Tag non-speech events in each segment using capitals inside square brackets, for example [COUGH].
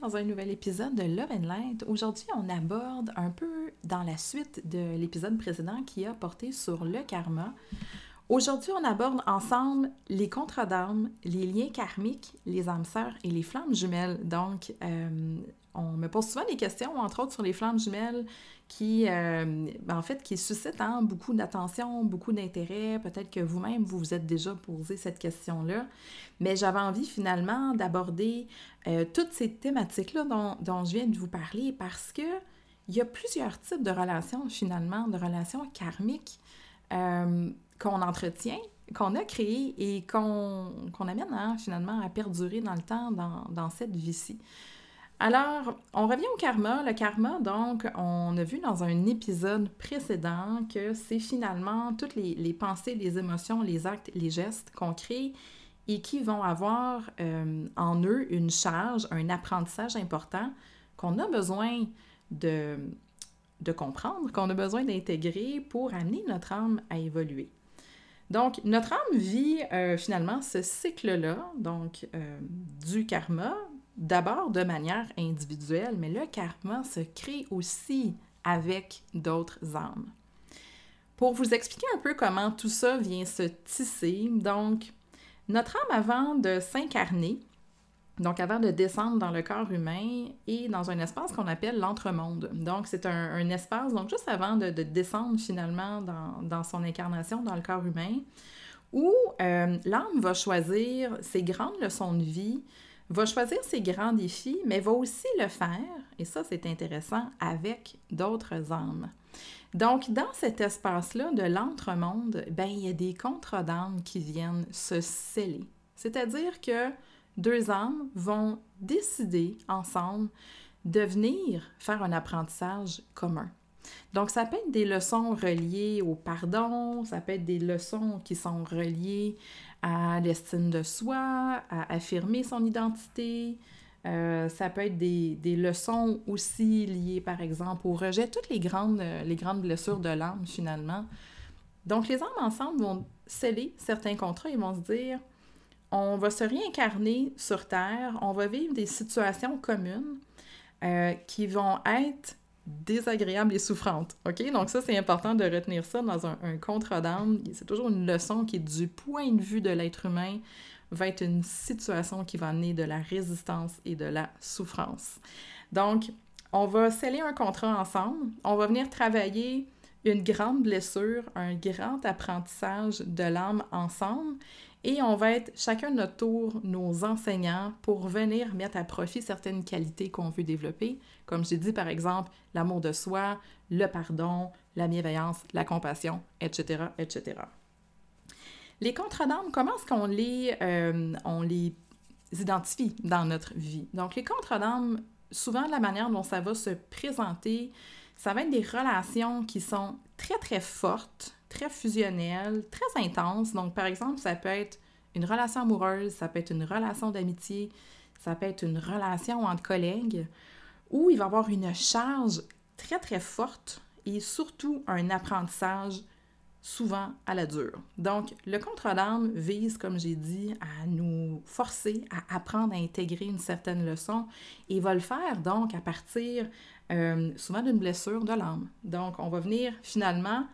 Dans un nouvel épisode de Love and Light. Aujourd'hui, on aborde un peu dans la suite de l'épisode précédent qui a porté sur le karma. Aujourd'hui, on aborde ensemble les contrats d'âme, les liens karmiques, les âmes sœurs et les flammes jumelles. Donc, euh, on me pose souvent des questions, entre autres sur les flammes jumelles, qui, euh, ben, en fait, qui suscitent hein, beaucoup d'attention, beaucoup d'intérêt. Peut-être que vous-même, vous vous êtes déjà posé cette question-là. Mais j'avais envie finalement d'aborder euh, toutes ces thématiques-là dont, dont, je viens de vous parler parce que il y a plusieurs types de relations, finalement, de relations karmiques euh, qu'on entretient, qu'on a créées et qu'on amène hein, finalement à perdurer dans le temps dans, dans cette vie-ci. Alors, on revient au karma. Le karma, donc, on a vu dans un épisode précédent que c'est finalement toutes les, pensées, les émotions, les actes, les gestes qu'on crée et qui vont avoir euh, en eux une charge, un apprentissage important qu'on a besoin de, comprendre, qu'on a besoin d'intégrer pour amener notre âme à évoluer. Donc, notre âme vit euh, finalement ce cycle-là, donc euh, du karma, d'abord de manière individuelle, mais le karma se crée aussi avec d'autres âmes. Pour vous expliquer un peu comment tout ça vient se tisser, donc, notre âme avant de s'incarner, donc avant de descendre dans le corps humain, est dans un espace qu'on appelle l'entremonde. Donc, c'est un, espace, donc juste avant de, descendre finalement dans, son incarnation dans le corps humain, où euh, l'âme va choisir ses grandes leçons de vie, va choisir ses grands défis, mais va aussi le faire, et ça c'est intéressant, avec d'autres âmes. Donc, dans cet espace-là de l'entremonde, ben, il y a des contrats d'âmes qui viennent se sceller. C'est-à-dire que deux âmes vont décider ensemble de venir faire un apprentissage commun. Donc, ça peut être des leçons reliées au pardon, ça peut être des leçons qui sont reliées à l'estime de soi, à affirmer son identité. Euh, ça peut être des, des, leçons aussi liées, par exemple, au rejet, toutes les grandes, les grandes blessures de l'âme, finalement. Donc, les âmes ensemble vont sceller certains contrats, ils vont se dire, on va se réincarner sur Terre, on va vivre des situations communes euh, qui vont être désagréable et souffrante. OK? Donc ça, c'est important de retenir ça dans un, un contrat d'âme. C'est toujours une leçon qui, du point de vue de l'être humain, va être une situation qui va amener de la résistance et de la souffrance. Donc, on va sceller un contrat ensemble. On va venir travailler une grande blessure, un grand apprentissage de l'âme ensemble et on va être chacun de notre tour nos enseignants pour venir mettre à profit certaines qualités qu'on veut développer, comme j'ai dit par exemple l'amour de soi, le pardon, la bienveillance, la compassion, etc., etc. Les contrats d'âme, comment est-ce qu'on les, euh, on les identifie dans notre vie? Donc, les contrats d'âme, souvent, la manière dont ça va se présenter, ça va être des relations qui sont très, très fortes, très fusionnelles, très intenses. Donc, par exemple, ça peut être une relation amoureuse, ça peut être une relation d'amitié, ça peut être une relation entre collègues, où il va avoir une charge très, très forte et surtout un apprentissage souvent à la dure. Donc, le contrat d'âme vise, comme j'ai dit, à nous forcer à apprendre à intégrer une certaine leçon et va le faire donc à partir euh, souvent d'une blessure de l'âme. Donc, on va venir finalement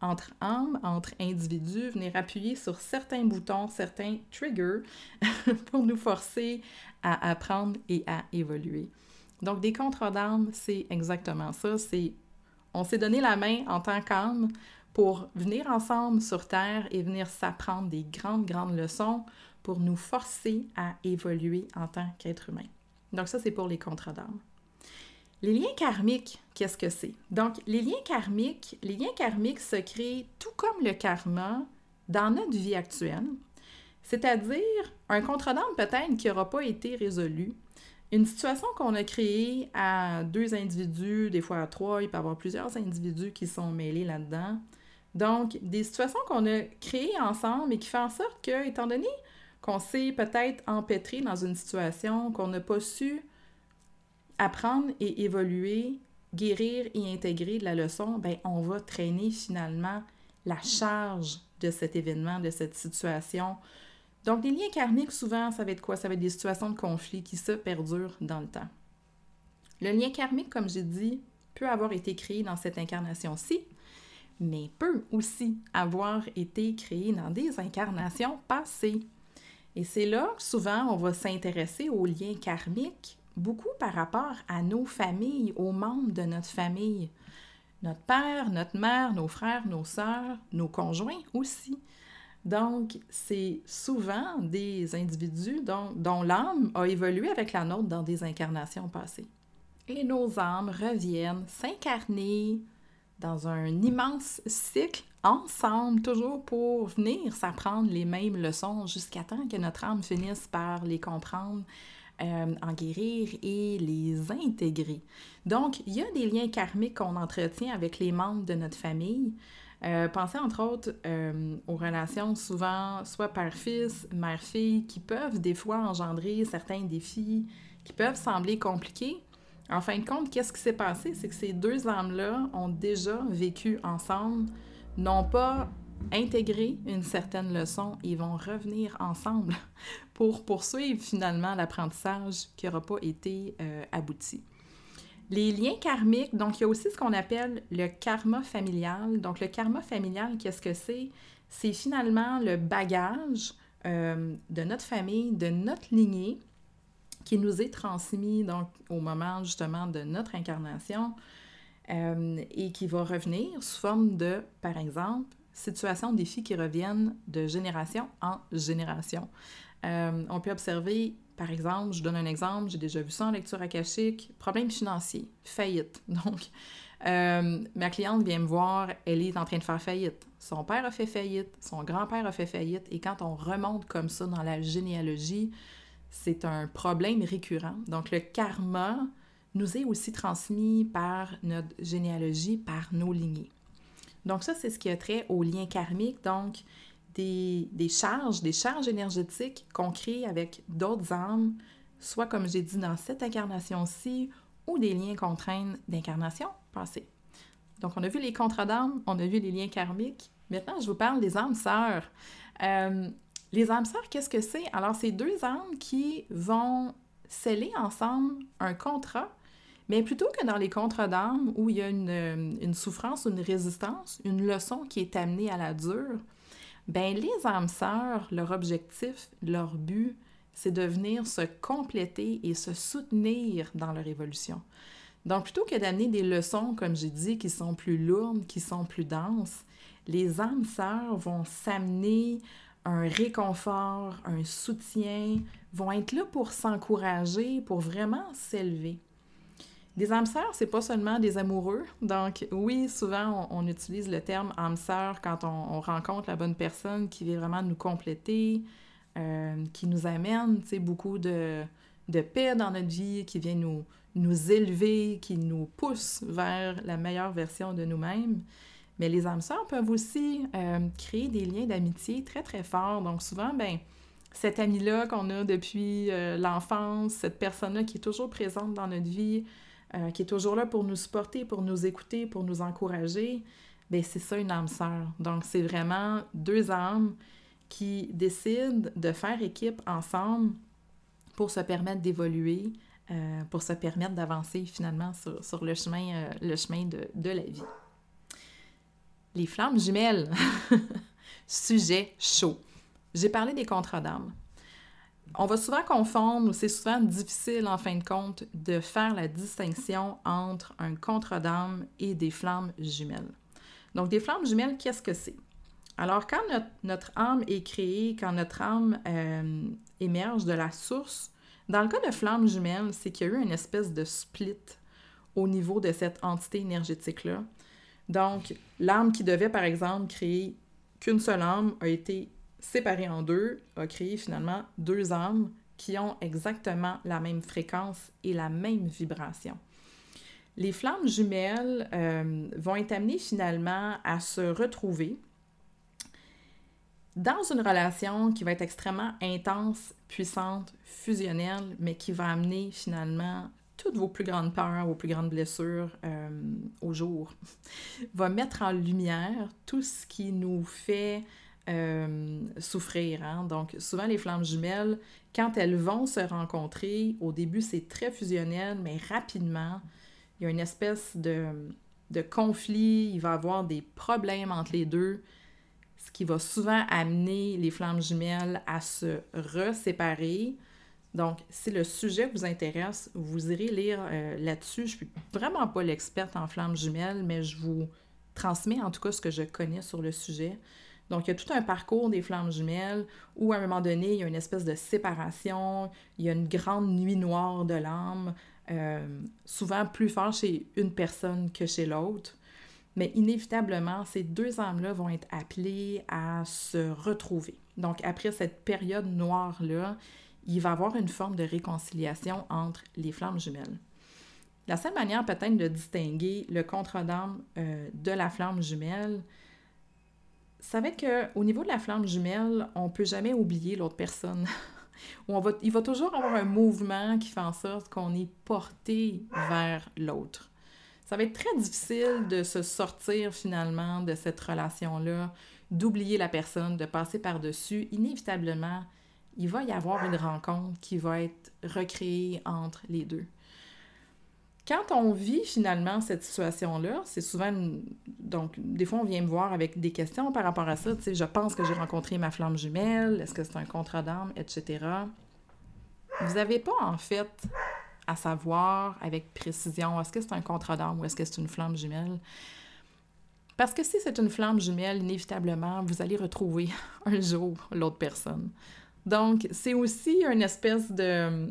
entre âmes, entre individus, venir appuyer sur certains boutons, certains triggers [LAUGHS] pour nous forcer à apprendre et à évoluer. Donc, des contrats d'âme, c'est exactement ça. C'est on s'est donné la main en tant qu'âme pour venir ensemble sur Terre et venir s'apprendre des grandes, grandes leçons pour nous forcer à évoluer en tant qu'être humain. Donc ça, c'est pour les contrats d'âme. Les liens karmiques, qu'est-ce que c'est? Donc, les liens karmiques, les liens karmiques se créent tout comme le karma dans notre vie actuelle, c'est-à-dire un contrat d'âme peut-être qui n'aura pas été résolu, une situation qu'on a créée à deux individus, des fois à trois, il peut y avoir plusieurs individus qui sont mêlés là-dedans. Donc, des situations qu'on a créées ensemble et qui font en sorte que, étant donné qu'on s'est peut-être empêtré dans une situation, qu'on n'a pas su apprendre et évoluer, guérir et intégrer de la leçon, ben on va traîner finalement la charge de cet événement, de cette situation. Donc, les liens karmiques, souvent, ça va être quoi? Ça va être des situations de conflit qui se perdurent dans le temps. Le lien karmique, comme j'ai dit, peut avoir été créé dans cette incarnation-ci, mais peut aussi avoir été créé dans des incarnations passées. Et c'est là que souvent on va s'intéresser aux liens karmiques beaucoup par rapport à nos familles, aux membres de notre famille. Notre père, notre mère, nos frères, nos sœurs, nos conjoints aussi. Donc, c'est souvent des individus dont, dont l'âme a évolué avec la nôtre dans des incarnations passées. Et nos âmes reviennent s'incarner dans un immense cycle ensemble, toujours pour venir s'apprendre les mêmes leçons jusqu'à temps que notre âme finisse par les comprendre, euh, en guérir et les intégrer. Donc, il y a des liens karmiques qu'on entretient avec les membres de notre famille. Euh, pensez entre autres euh, aux relations souvent soit père-fils, mère-fille, qui peuvent des fois engendrer certains défis qui peuvent sembler compliqués, en fin de compte, qu'est-ce qui s'est passé? C'est que ces deux âmes-là ont déjà vécu ensemble, n'ont pas intégré une certaine leçon, ils vont revenir ensemble [LAUGHS] pour poursuivre finalement l'apprentissage qui n'aura pas été euh, abouti. Les liens karmiques, donc il y a aussi ce qu'on appelle le karma familial. Donc le karma familial, qu'est-ce que c'est? C'est finalement le bagage euh, de notre famille, de notre lignée, qui nous est transmis donc au moment justement de notre incarnation euh, et qui va revenir sous forme de, par exemple, situations, défis qui reviennent de génération en génération. Euh, on peut observer, par exemple, je donne un exemple, j'ai déjà vu ça en lecture akashique, problème financier, faillite. [LAUGHS] Donc, euh, ma cliente vient me voir, elle est en train de faire faillite. Son père a fait faillite, son grand-père a fait faillite, et quand on remonte comme ça dans la généalogie, c'est un problème récurrent. Donc, le karma nous est aussi transmis par notre généalogie, par nos lignées. Donc, ça, c'est ce qui a trait au lien karmique, donc des, des charges, des charges énergétiques qu'on crée avec d'autres âmes, soit comme j'ai dit dans cette incarnation-ci, ou des liens qu'on traîne d'incarnation passée. Donc, on a vu les contrats d'âmes, on a vu les liens karmiques. Maintenant, je vous parle des âmes sœurs. Euh, les âmes sœurs, qu'est-ce que c'est? Alors, c'est deux âmes qui vont sceller ensemble un contrat, mais plutôt que dans les contrats d'âmes où il y a une, euh, une, souffrance, une résistance, une leçon qui est amenée à la dure, ben les âmes sœurs, leur objectif, leur but, c'est de venir se compléter et se soutenir dans leur évolution. Donc, plutôt que d'amener des leçons, comme j'ai dit, qui sont plus lourdes, qui sont plus denses, les âmes sœurs vont s'amener un réconfort, un soutien, vont être là pour s'encourager, pour vraiment s'élever. Des âmes sœurs, c'est pas seulement des amoureux. Donc, oui, souvent, on, utilise le terme âme sœur quand on, rencontre la bonne personne qui vient vraiment nous compléter, euh, qui nous amène, beaucoup de, de paix dans notre vie, qui vient nous, nous élever, qui nous pousse vers la meilleure version de nous-mêmes. Mais les âmes sœurs peuvent aussi euh, créer des liens d'amitié très, très forts. Donc souvent, ben, cette amie-là qu'on a depuis euh, l'enfance, cette personne-là qui est toujours présente dans notre vie, euh, qui est toujours là pour nous supporter, pour nous écouter, pour nous encourager, ben c'est ça une âme sœur. Donc, c'est vraiment deux âmes qui décident de faire équipe ensemble pour se permettre d'évoluer, pour se permettre d'avancer finalement sur, le chemin, le chemin de, de la vie. Les flammes jumelles. [LAUGHS] Sujet chaud. J'ai parlé des contrats d'âme. On va souvent confondre, ou c'est souvent difficile en fin de compte, de faire la distinction entre un contrat d'âme et des flammes jumelles. Donc, des flammes jumelles, qu'est-ce que c'est? Alors, quand notre, âme est créée, quand notre âme euh, émerge de la source, dans le cas de flammes jumelles, c'est qu'il y a eu une espèce de split au niveau de cette entité énergétique-là. Donc, l'âme qui devait, par exemple, créer qu'une seule âme a été séparée en deux, a créé finalement deux âmes qui ont exactement la même fréquence et la même vibration. Les flammes jumelles euh, vont être amenées finalement à se retrouver dans une relation qui va être extrêmement intense, puissante, fusionnelle, mais qui va amener finalement toutes vos plus grandes peurs, vos plus grandes blessures euh, au jour, [LAUGHS] va mettre en lumière tout ce qui nous fait euh, souffrir. Hein. Donc, souvent, les flammes jumelles, quand elles vont se rencontrer, au début, c'est très fusionnel, mais rapidement, il y a une espèce de, de conflit, il va y avoir des problèmes entre les deux, ce qui va souvent amener les flammes jumelles à se reséparer. Donc, si le sujet vous intéresse, vous irez lire euh, là-dessus. Je suis vraiment pas l'experte en flammes jumelles, mais je vous transmets en tout cas ce que je connais sur le sujet. Donc, il y a tout un parcours des flammes jumelles où, à un moment donné, il y a une espèce de séparation, il y a une grande nuit noire de l'âme, euh, souvent plus fort chez une personne que chez l'autre. Mais inévitablement, ces deux âmes-là vont être appelées à se retrouver. Donc, après cette période noire-là, il va y avoir une forme de réconciliation entre les flammes jumelles. La seule manière peut-être de distinguer le contre d'âme euh, de la flamme jumelle, savez qu'au niveau de la flamme jumelle, on ne peut jamais oublier l'autre personne. [LAUGHS] on va, il va toujours avoir un mouvement qui fait en sorte qu'on est porté vers l'autre. Ça va être très difficile de se sortir finalement de cette relation-là, d'oublier la personne, de passer par-dessus. Inévitablement, il va y avoir une rencontre qui va être recréée entre les deux quand on vit finalement cette situation-là, c'est souvent. Donc, des fois, on vient me voir avec des questions par rapport à ça. Tu sais, je pense que j'ai rencontré ma flamme jumelle. Est-ce que c'est un contrat d'âme, etc. Vous n'avez pas, en fait, à savoir avec précision est-ce que c'est un contrat d'âme ou est-ce que c'est une flamme jumelle? Parce que si c'est une flamme jumelle, inévitablement, vous allez retrouver [LAUGHS] un jour l'autre personne. Donc, c'est aussi une espèce de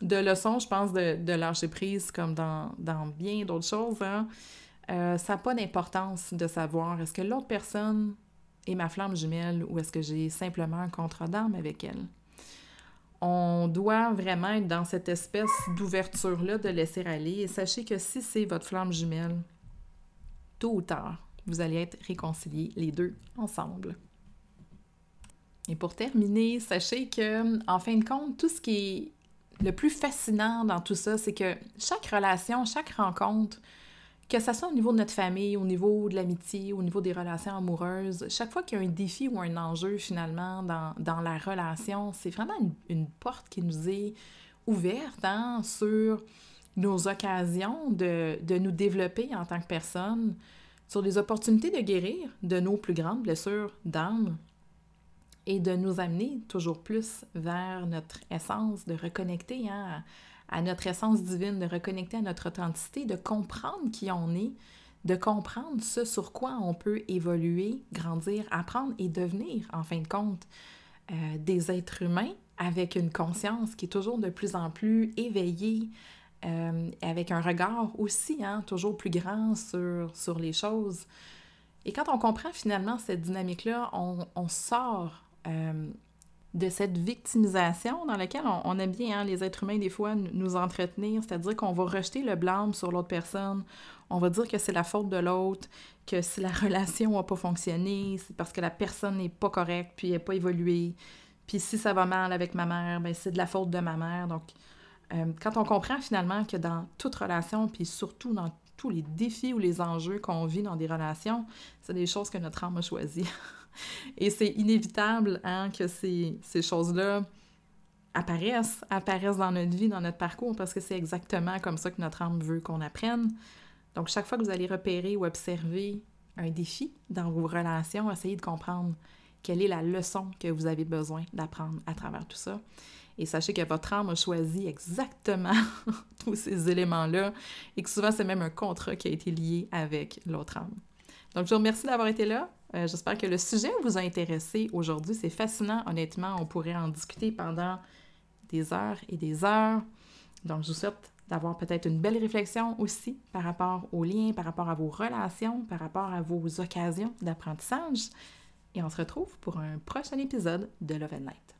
de leçons, je pense, de, de lâcher prise, comme dans, bien d'autres choses, hein. euh, ça n'a pas d'importance de savoir est-ce que l'autre personne est ma flamme jumelle ou est-ce que j'ai simplement un contrat d'âme avec elle. On doit vraiment être dans cette espèce d'ouverture-là, de laisser aller. Et sachez que si c'est votre flamme jumelle, tôt ou tard, vous allez être réconciliés les deux ensemble. Et pour terminer, sachez que, en fin de compte, tout ce qui est le plus fascinant dans tout ça, c'est que chaque relation, chaque rencontre, que ce soit au niveau de notre famille, au niveau de l'amitié, au niveau des relations amoureuses, chaque fois qu'il y a un défi ou un enjeu finalement dans, la relation, c'est vraiment une, porte qui nous est ouverte hein, sur nos occasions de, de, nous développer en tant que personne, sur les opportunités de guérir de nos plus grandes blessures d'âme, et de nous amener toujours plus vers notre essence, de reconnecter hein, à, notre essence divine, de reconnecter à notre authenticité, de comprendre qui on est, de comprendre ce sur quoi on peut évoluer, grandir, apprendre et devenir, en fin de compte, euh, des êtres humains avec une conscience qui est toujours de plus en plus éveillée, euh, avec un regard aussi hein, toujours plus grand sur, sur les choses. Et quand on comprend finalement cette dynamique-là, on, sort de cette victimisation dans laquelle on, aime bien, hein, les êtres humains, des fois, nous entretenir, c'est-à-dire qu'on va rejeter le blâme sur l'autre personne, on va dire que c'est la faute de l'autre, que si la [LAUGHS] relation n'a pas fonctionné, c'est parce que la personne n'est pas correcte, puis elle n'a pas évolué, puis si ça va mal avec ma mère, ben c'est de la faute de ma mère. Donc, euh, quand on comprend finalement que dans toute relation, puis surtout dans tous les défis ou les enjeux qu'on vit dans des relations, c'est des choses que notre âme a choisies. [LAUGHS] Et c'est inévitable hein, que ces, choses-là apparaissent, apparaissent dans notre vie, dans notre parcours, parce que c'est exactement comme ça que notre âme veut qu'on apprenne. Donc, chaque fois que vous allez repérer ou observer un défi dans vos relations, essayez de comprendre quelle est la leçon que vous avez besoin d'apprendre à travers tout ça. Et sachez que votre âme a choisi exactement [LAUGHS] tous ces éléments-là et que souvent c'est même un contrat qui a été lié avec l'autre âme. Donc, je vous remercie d'avoir été là. Euh, j'espère que le sujet vous a intéressé aujourd'hui. C'est fascinant, honnêtement. On pourrait en discuter pendant des heures et des heures. Donc, je vous souhaite d'avoir peut-être une belle réflexion aussi par rapport aux liens, par rapport à vos relations, par rapport à vos occasions d'apprentissage. Et on se retrouve pour un prochain épisode de Love and Light.